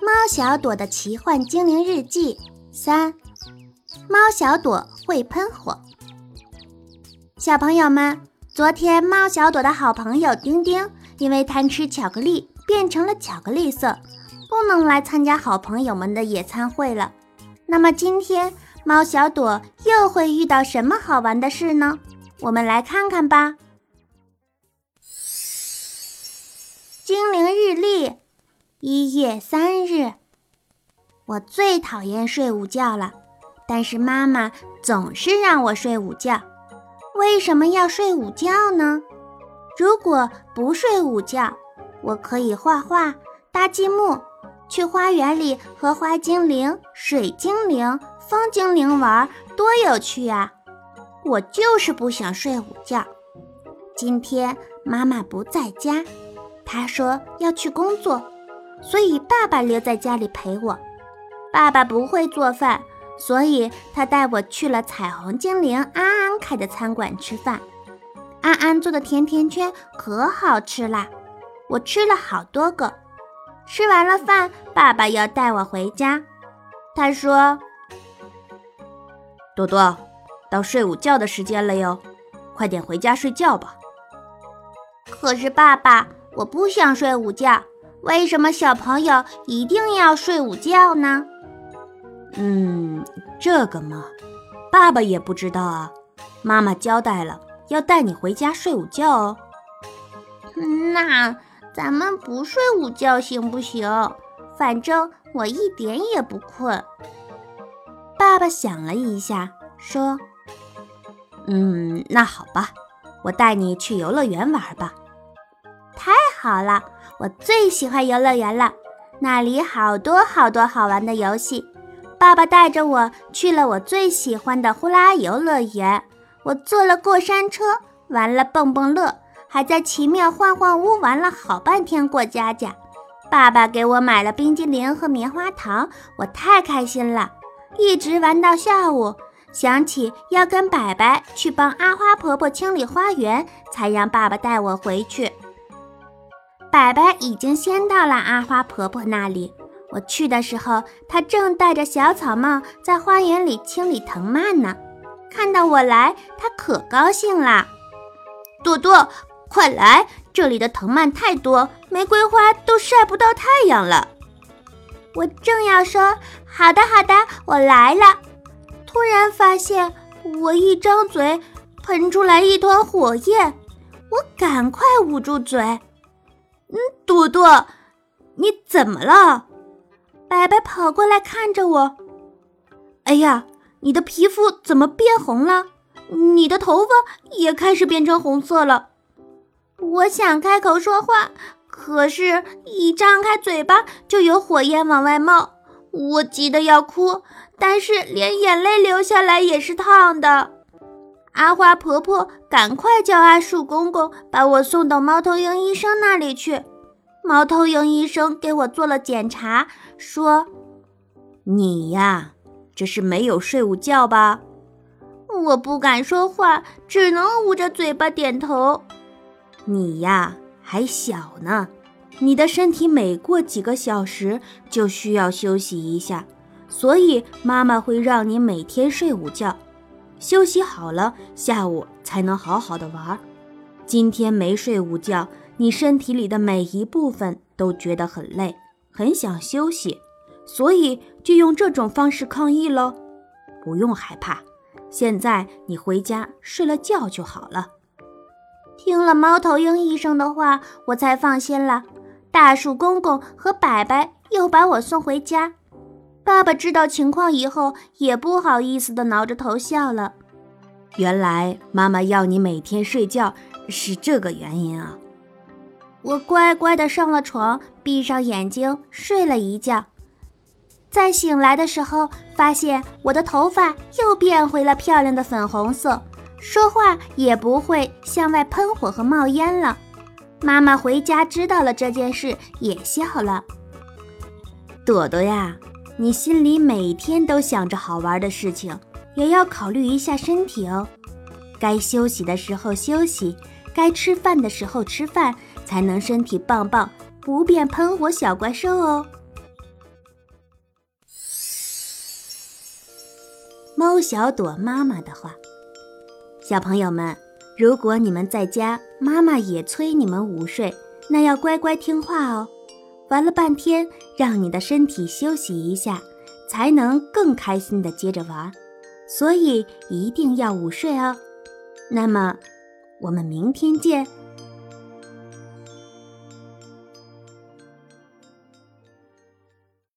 猫小朵的奇幻精灵日记三：猫小朵会喷火。小朋友们，昨天猫小朵的好朋友丁丁因为贪吃巧克力变成了巧克力色，不能来参加好朋友们的野餐会了。那么今天猫小朵又会遇到什么好玩的事呢？我们来看看吧。精灵日历，一月三日。我最讨厌睡午觉了，但是妈妈总是让我睡午觉。为什么要睡午觉呢？如果不睡午觉，我可以画画、搭积木，去花园里和花精灵、水精灵、风精灵玩，多有趣啊！我就是不想睡午觉。今天妈妈不在家。她说要去工作，所以爸爸留在家里陪我。爸爸不会做饭，所以他带我去了彩虹精灵安安开的餐馆吃饭。安安做的甜甜圈可好吃啦，我吃了好多个。吃完了饭，爸爸要带我回家。他说：“多多，到睡午觉的时间了哟，快点回家睡觉吧。”可是爸爸。我不想睡午觉，为什么小朋友一定要睡午觉呢？嗯，这个嘛，爸爸也不知道啊。妈妈交代了，要带你回家睡午觉哦。那咱们不睡午觉行不行？反正我一点也不困。爸爸想了一下，说：“嗯，那好吧，我带你去游乐园玩吧。”好了，我最喜欢游乐园了，那里好多好多好玩的游戏。爸爸带着我去了我最喜欢的呼啦游乐园，我坐了过山车，玩了蹦蹦乐，还在奇妙幻幻屋玩了好半天过家家。爸爸给我买了冰激凌和棉花糖，我太开心了，一直玩到下午。想起要跟白白去帮阿花婆婆清理花园，才让爸爸带我回去。白白已经先到了阿花婆婆那里。我去的时候，她正戴着小草帽在花园里清理藤蔓呢。看到我来，她可高兴啦。朵朵，快来！这里的藤蔓太多，玫瑰花都晒不到太阳了。我正要说好的好的，我来了，突然发现我一张嘴喷出来一团火焰，我赶快捂住嘴。嗯，朵朵，你怎么了？白白跑过来看着我。哎呀，你的皮肤怎么变红了？你的头发也开始变成红色了。我想开口说话，可是，一张开嘴巴就有火焰往外冒，我急得要哭，但是连眼泪流下来也是烫的。阿花婆婆赶快叫阿树公公把我送到猫头鹰医生那里去。猫头鹰医生给我做了检查，说：“你呀，这是没有睡午觉吧？”我不敢说话，只能捂着嘴巴点头。你呀，还小呢，你的身体每过几个小时就需要休息一下，所以妈妈会让你每天睡午觉。休息好了，下午才能好好的玩。今天没睡午觉，你身体里的每一部分都觉得很累，很想休息，所以就用这种方式抗议喽。不用害怕，现在你回家睡了觉就好了。听了猫头鹰医生的话，我才放心了。大树公公和白白又把我送回家。爸爸知道情况以后，也不好意思地挠着头笑了。原来妈妈要你每天睡觉是这个原因啊！我乖乖地上了床，闭上眼睛睡了一觉。在醒来的时候，发现我的头发又变回了漂亮的粉红色，说话也不会向外喷火和冒烟了。妈妈回家知道了这件事，也笑了。朵朵呀。你心里每天都想着好玩的事情，也要考虑一下身体哦。该休息的时候休息，该吃饭的时候吃饭，才能身体棒棒，不变喷火小怪兽哦。猫小朵妈妈的话，小朋友们，如果你们在家，妈妈也催你们午睡，那要乖乖听话哦。玩了半天，让你的身体休息一下，才能更开心的接着玩。所以一定要午睡哦。那么，我们明天见。